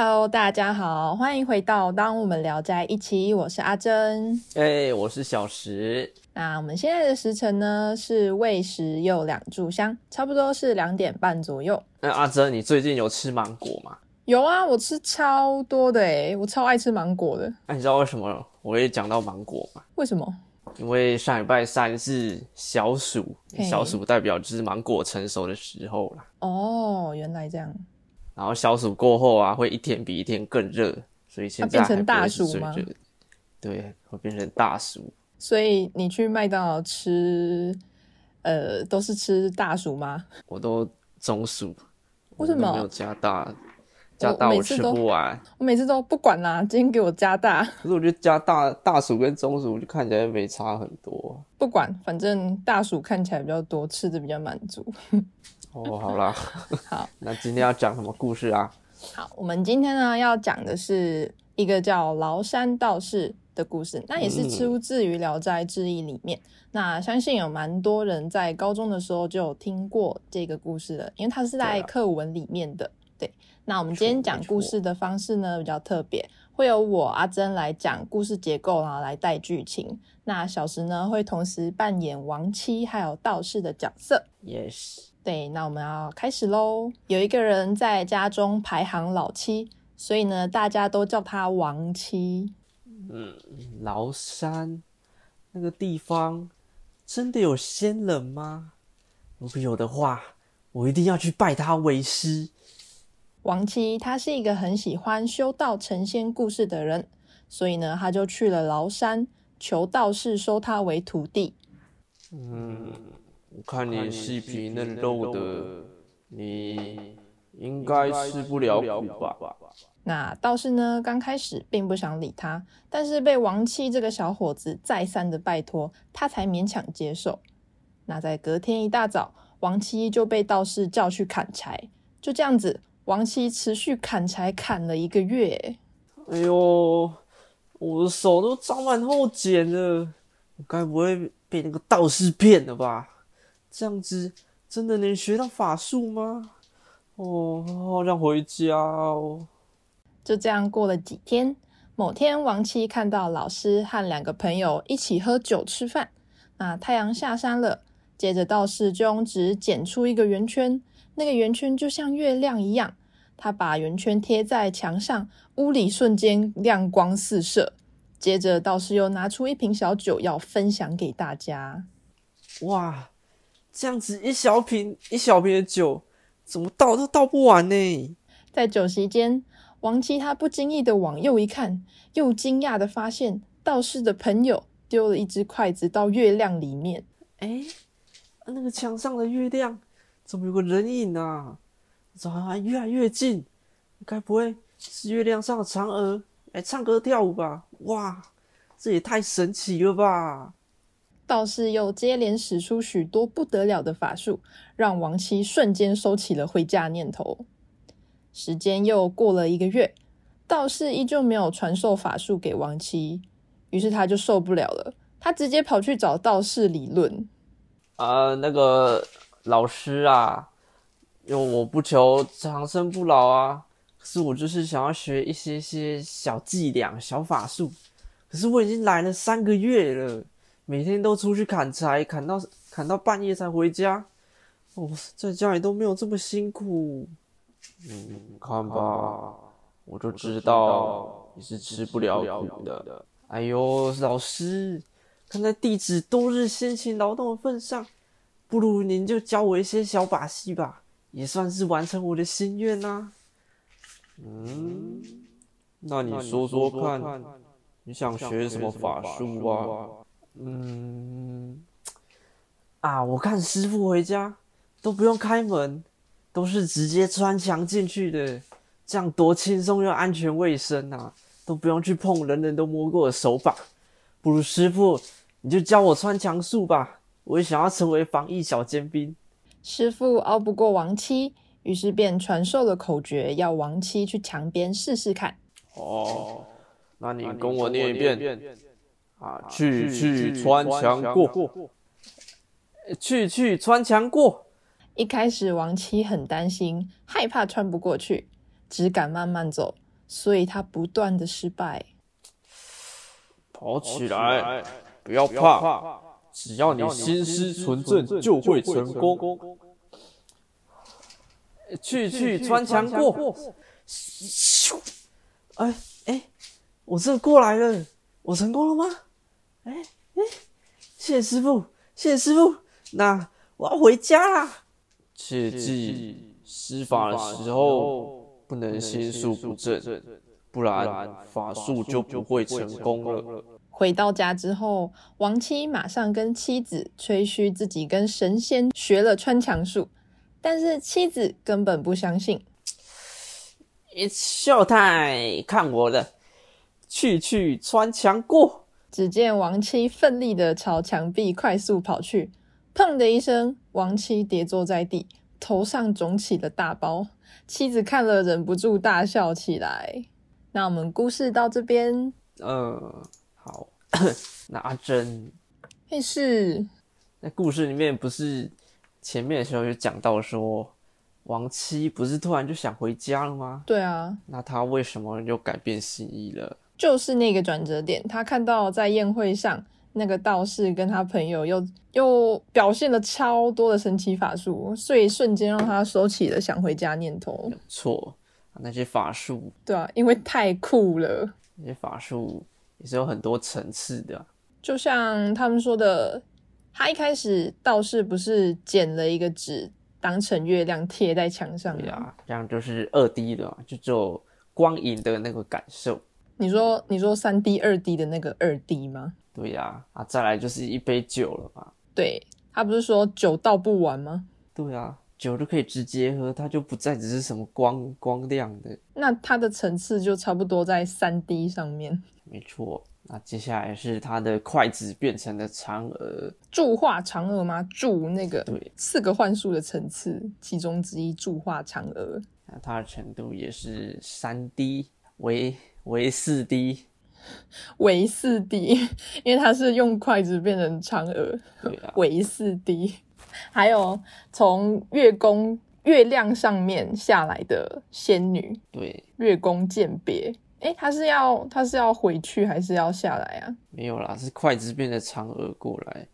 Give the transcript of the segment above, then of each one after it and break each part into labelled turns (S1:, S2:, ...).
S1: Hello，大家好，欢迎回到《当我们聊在一起》，我是阿珍。
S2: 哎，我是小石。
S1: 那我们现在的时辰呢是未时又两炷香，差不多是两点半左右。
S2: 那阿珍，你最近有吃芒果吗？
S1: 有啊，我吃超多的诶，我超爱吃芒果的。
S2: 那你知道为什么我会讲到芒果吗？
S1: 为什么？
S2: 因为上礼拜三是小暑，小暑代表就是芒果成熟的时候了。
S1: 哦，原来这样。
S2: 然后小暑过后啊，会一天比一天更热，所以现在
S1: 变成大暑吗？
S2: 对，会变成大暑。
S1: 所以你去麦当劳吃，呃，都是吃大薯吗？
S2: 我都中薯。
S1: 为什么
S2: 没有加大？加大我吃不完。
S1: 我每次都不管啦，今天给我加大。
S2: 可是我觉得加大大薯跟中薯就看起来没差很多。
S1: 不管，反正大薯看起来比较多，吃的比较满足。
S2: 哦，好啦，
S1: 好，
S2: 那今天要讲什么故事啊？
S1: 好，我们今天呢要讲的是一个叫崂山道士的故事，那也是出自于《聊斋志异》里面。那相信有蛮多人在高中的时候就有听过这个故事了，因为它是在课文里面的。对，那我们今天讲故事的方式呢比较特别，会有我阿珍来讲故事结构，然后来带剧情。那小石呢会同时扮演亡妻还有道士的角色。
S2: Yes。
S1: 对，那我们要开始喽。有一个人在家中排行老七，所以呢，大家都叫他王七。
S2: 嗯，崂山那个地方真的有仙人吗？如果有的话，我一定要去拜他为师。
S1: 王七他是一个很喜欢修道成仙故事的人，所以呢，他就去了崂山求道士收他为徒弟。
S2: 嗯。我看你细皮嫩肉的，你应该吃不了苦吧？
S1: 那道士呢？刚开始并不想理他，但是被王七这个小伙子再三的拜托，他才勉强接受。那在隔天一大早，王七就被道士叫去砍柴。就这样子，王七持续砍柴砍了一个月。
S2: 哎呦，我的手都长满厚茧了，我该不会被那个道士骗了吧？这样子真的能学到法术吗？哦，好想回家哦。
S1: 就这样过了几天，某天王七看到老师和两个朋友一起喝酒吃饭。那太阳下山了，接着道士就用纸剪出一个圆圈，那个圆圈就像月亮一样。他把圆圈贴在墙上，屋里瞬间亮光四射。接着道士又拿出一瓶小酒要分享给大家。
S2: 哇！这样子一小瓶一小瓶的酒，怎么倒都倒不完呢？
S1: 在酒席间，王七他不经意的往右一看，又惊讶的发现道士的朋友丢了一只筷子到月亮里面。
S2: 哎，那个墙上的月亮怎么有个人影啊？怎么还越来越近？该不会是月亮上的嫦娥来唱歌跳舞吧？哇，这也太神奇了吧！
S1: 道士又接连使出许多不得了的法术，让王七瞬间收起了回家念头。时间又过了一个月，道士依旧没有传授法术给王七，于是他就受不了了，他直接跑去找道士理论。
S2: 啊，那个老师啊，因为我不求长生不老啊，可是我就是想要学一些些小伎俩、小法术，可是我已经来了三个月了。每天都出去砍柴，砍到砍到半夜才回家。哦，在家里都没有这么辛苦。嗯，看吧，我就知道你是吃不了苦的。哎呦，老师，看在弟子多日辛勤劳动的份上，不如您就教我一些小把戏吧，也算是完成我的心愿呐。嗯，那你说说看，你想学什么法术啊？嗯，啊，我看师傅回家都不用开门，都是直接穿墙进去的，这样多轻松又安全卫生啊，都不用去碰人人都摸过的手把。不如师傅你就教我穿墙术吧，我也想要成为防疫小尖兵。
S1: 师傅熬不过王妻，于是便传授了口诀，要王妻去墙边试试看。
S2: 哦，那你跟我念一遍。啊，去去穿墙过，去去穿墙过。
S1: 一开始王七很担心，害怕穿不过去，只敢慢慢走。所以他不断的失败。
S2: 跑起来，不要怕，只要你心思纯正，就会成功。去去穿墙过，咻！哎哎，我这过来了，我成功了吗？哎哎，谢谢师傅，谢谢师傅。那我要回家啦。切记，施法的时候不能心术不正，不然法术就不会成功了。
S1: 回到家之后，王七马上跟妻子吹嘘自己跟神仙学了穿墙术。但是妻子根本不相信。
S2: It's show time，看我的，去去穿墙过。
S1: 只见王七奋力的朝墙壁快速跑去，砰的一声，王七跌坐在地，头上肿起了大包。妻子看了忍不住大笑起来。那我们故事到这边，
S2: 嗯，好。那阿珍，
S1: 嘿是，
S2: 那故事里面不是？前面的时候有讲到说，王七不是突然就想回家了吗？
S1: 对啊，
S2: 那他为什么又改变心意了？
S1: 就是那个转折点，他看到在宴会上那个道士跟他朋友又又表现了超多的神奇法术，所以瞬间让他收起了想回家念头。
S2: 错，那些法术，
S1: 对啊，因为太酷了。
S2: 那些法术也是有很多层次的，
S1: 就像他们说的。他一开始道士不是剪了一个纸当成月亮贴在墙上
S2: 吗？这样就是二 D 的，就只有光影的那个感受。
S1: 你说你说三 D 二 D 的那个二 D 吗？
S2: 对呀，啊，再来就是一杯酒了嘛。
S1: 对他不是说酒倒不完吗？
S2: 对啊，酒就可以直接喝，它就不再只是什么光光亮的。
S1: 那它的层次就差不多在三 D 上面。
S2: 没错。那接下来是它的筷子变成了嫦娥，
S1: 铸化嫦娥吗？铸那个
S2: 对
S1: 四个幻术的层次其中之一，铸化嫦娥。
S2: 那它的程度也是三 D 为为四 D
S1: 为四 D，因为它是用筷子变成嫦娥，为四 D。还有从月宫月亮上面下来的仙女，
S2: 对
S1: 月宫鉴别。哎，他是要他是要回去还是要下来啊？
S2: 没有啦，是筷子变成嫦娥过来，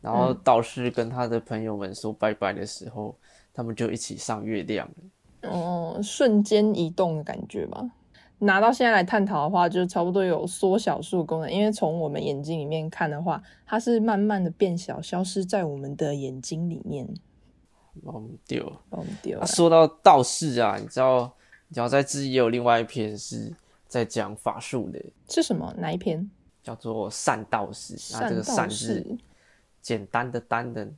S2: 然后道士跟他的朋友们说拜拜的时候，他们就一起上月亮了。
S1: 哦，瞬间移动的感觉吧。拿到现在来探讨的话，就差不多有缩小术功能，因为从我们眼睛里面看的话，它是慢慢的变小，消失在我们的眼睛里面。
S2: 忘掉，
S1: 忘掉。
S2: 说到道士啊，你知道，你知道在自己也有另外一篇是。在讲法术的
S1: 是什么？哪一篇？
S2: 叫做善道士。那这个善是简单的单的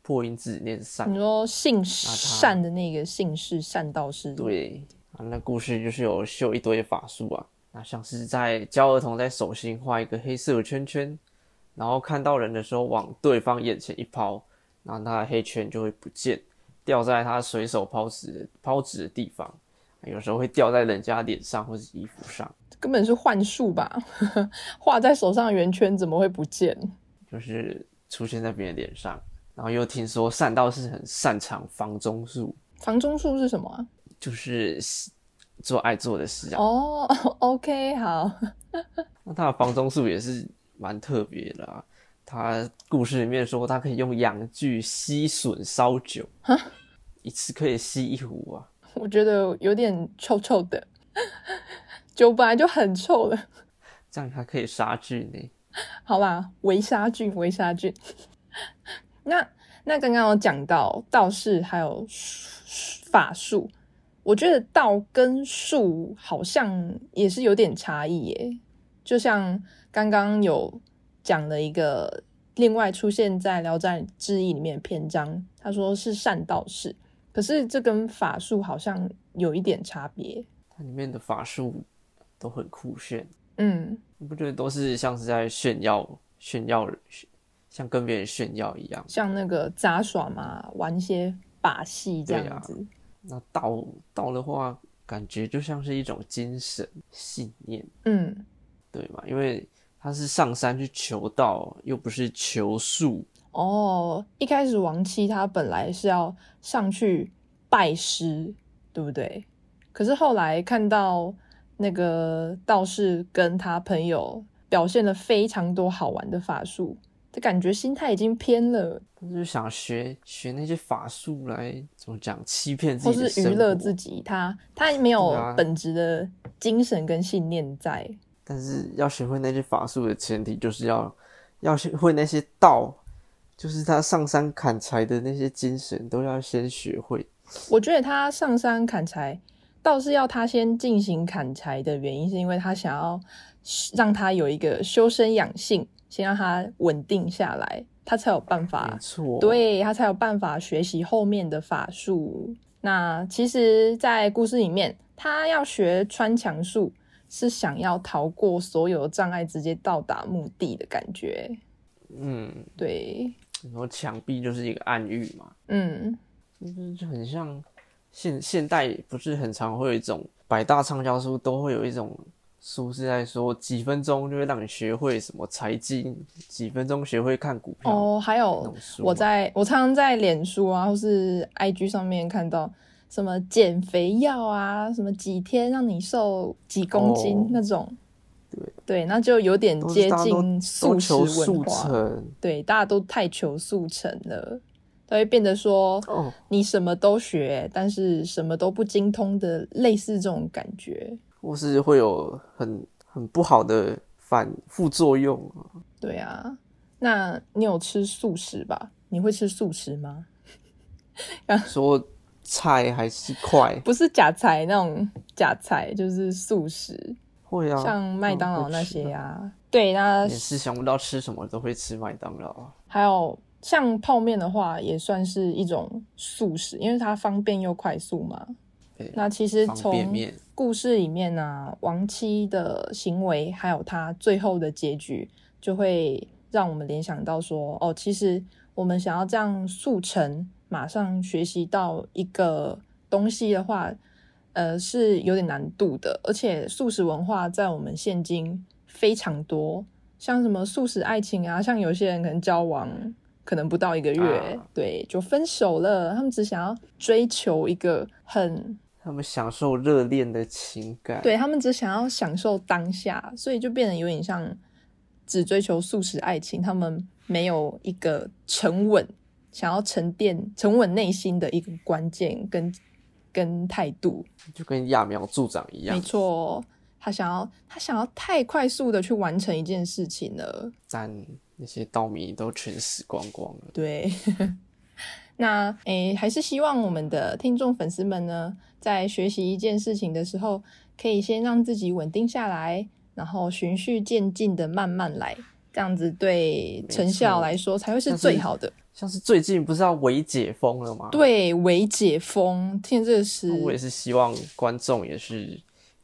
S2: 破音字念善。
S1: 你说姓善的那个姓氏善道士。
S2: 对啊，那故事就是有秀一堆法术啊。那像是在教儿童在手心画一个黑色的圈圈，然后看到人的时候往对方眼前一抛，然后他的黑圈就会不见，掉在他随手抛纸抛纸的地方。有时候会掉在人家脸上或者衣服上，
S1: 根本是幻术吧？画在手上的圆圈怎么会不见？
S2: 就是出现在别人脸上。然后又听说善道士很擅长房中术。
S1: 房中术是什么啊？
S2: 就是做爱做的事啊。
S1: 哦，OK，好。
S2: 那他的房中术也是蛮特别的啊。他故事里面说，他可以用阳具吸吮烧酒，一次可以吸一壶啊。
S1: 我觉得有点臭臭的，酒本来就很臭了，
S2: 这样还可以杀菌呢。
S1: 好吧，微杀菌，微杀菌。那那刚刚有讲到道士还有法术，我觉得道跟术好像也是有点差异耶。就像刚刚有讲了一个另外出现在《聊斋志异》里面的篇章，他说是善道士。可是这跟法术好像有一点差别，
S2: 它里面的法术都很酷炫，
S1: 嗯，
S2: 你不觉得都是像是在炫耀、炫耀，像跟别人炫耀一样，
S1: 像那个杂耍嘛，玩一些把戏这样子。
S2: 那道道的话，感觉就像是一种精神信念，
S1: 嗯，
S2: 对嘛？因为他是上山去求道，又不是求术。
S1: 哦，一开始王七他本来是要上去拜师，对不对？可是后来看到那个道士跟他朋友表现了非常多好玩的法术，这感觉心态已经偏了，
S2: 他就想学学那些法术来怎么讲欺骗自
S1: 或
S2: 己或
S1: 是娱乐自
S2: 己。
S1: 他他没有本质的精神跟信念在。
S2: 但是要学会那些法术的前提，就是要要学会那些道，就是他上山砍柴的那些精神，都要先学会。
S1: 我觉得他上山砍柴，倒是要他先进行砍柴的原因，是因为他想要让他有一个修身养性，先让他稳定下来，他才有办法对他才有办法学习后面的法术。那其实，在故事里面，他要学穿墙术，是想要逃过所有障碍，直接到达目的的感觉。
S2: 嗯，
S1: 对，
S2: 然后墙壁就是一个暗喻嘛，
S1: 嗯，
S2: 就是就很像现现代不是很常会有一种百大畅销书都会有一种书是在说几分钟就会让你学会什么财经，几分钟学会看股票
S1: 哦，还有我在我常常在脸书啊，或是 IG 上面看到什么减肥药啊，什么几天让你瘦几公斤、
S2: 哦
S1: 那种。
S2: 对
S1: 对，那就有点接近
S2: 速
S1: 文化。
S2: 成
S1: 对，大家都太求速成了，都会变得说
S2: 哦，
S1: 你什么都学，但是什么都不精通的，类似这种感觉。
S2: 或是会有很很不好的反副作用啊。
S1: 对啊，那你有吃素食吧？你会吃素食吗？
S2: 说菜还是快，
S1: 不是假菜那种假菜，就是素食，
S2: 会啊，
S1: 像麦当劳那些
S2: 会吃
S1: 啊。对，那
S2: 也是想不到吃什么都会吃麦当劳。
S1: 还有像泡面的话，也算是一种素食，因为它方便又快速嘛。
S2: 对
S1: 那其实从故事里面呢、亡妻的行为，还有他最后的结局，就会让我们联想到说，哦，其实我们想要这样速成，马上学习到一个东西的话，呃，是有点难度的。而且素食文化在我们现今非常多，像什么素食爱情啊，像有些人可能交往可能不到一个月，
S2: 啊
S1: 对，就分手了。他们只想要追求一个很
S2: 他们享受热恋的情感，
S1: 对他们只想要享受当下，所以就变得有点像只追求素食爱情，他们没有一个沉稳、想要沉淀、沉稳内心的一个关键跟跟态度。
S2: 就跟揠苗助长一样
S1: 没，错，他想要他想要太快速的去完成一件事情了。
S2: 但那些稻米都全死光光了。
S1: 对，那诶，还是希望我们的听众粉丝们呢，在学习一件事情的时候，可以先让自己稳定下来，然后循序渐进的慢慢来，这样子对成效来说才会是最好的。
S2: 像是最近不是要微解封了吗？，
S1: 对，微解封，听这个诗，
S2: 我也是希望观众也是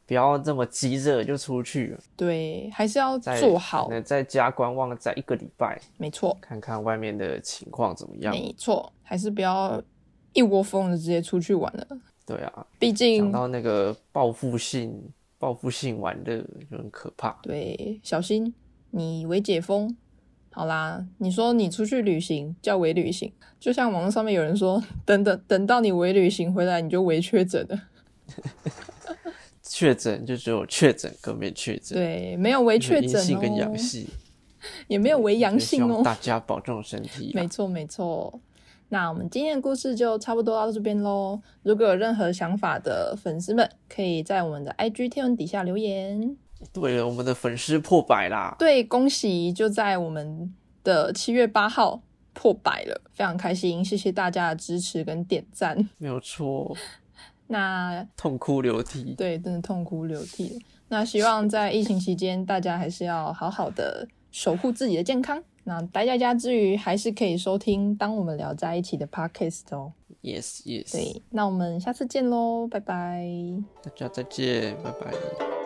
S2: 不要这么急着就出去了，
S1: 对，还是要做好
S2: 可，能在家观望在一个礼拜，
S1: 没错，
S2: 看看外面的情况怎么样。
S1: 没错，还是不要一窝蜂的直接出去玩了，
S2: 对啊，
S1: 毕
S2: 想
S1: 竟
S2: 到那个报复性、报复性玩乐就很可怕。
S1: 对，小心你为解封。好啦，你说你出去旅行叫伪旅行，就像网络上面有人说，等等等到你伪旅行回来，你就伪确诊了。
S2: 确诊就只有确诊跟没确诊，
S1: 对，没有为确诊
S2: 阴性跟
S1: 哦
S2: 阳，性，
S1: 也没有为阳性哦。
S2: 大家保重身体啦。
S1: 没错，没错。那我们今天的故事就差不多到这边喽。如果有任何想法的粉丝们，可以在我们的 IG 贴文底下留言。
S2: 对了，我们的粉丝破百啦，
S1: 对，恭喜就在我们的七月八号破百了，非常开心，谢谢大家的支持跟点赞。
S2: 没有错，
S1: 那
S2: 痛哭流涕。
S1: 对，真的痛哭流涕。那希望在疫情期间，大家还是要好好的守护自己的健康。那待在家之余，还是可以收听《当我们聊在一起》的 Podcast 哦。
S2: Yes, yes。
S1: 对，那我们下次见喽，拜拜。
S2: 大家再见，拜拜。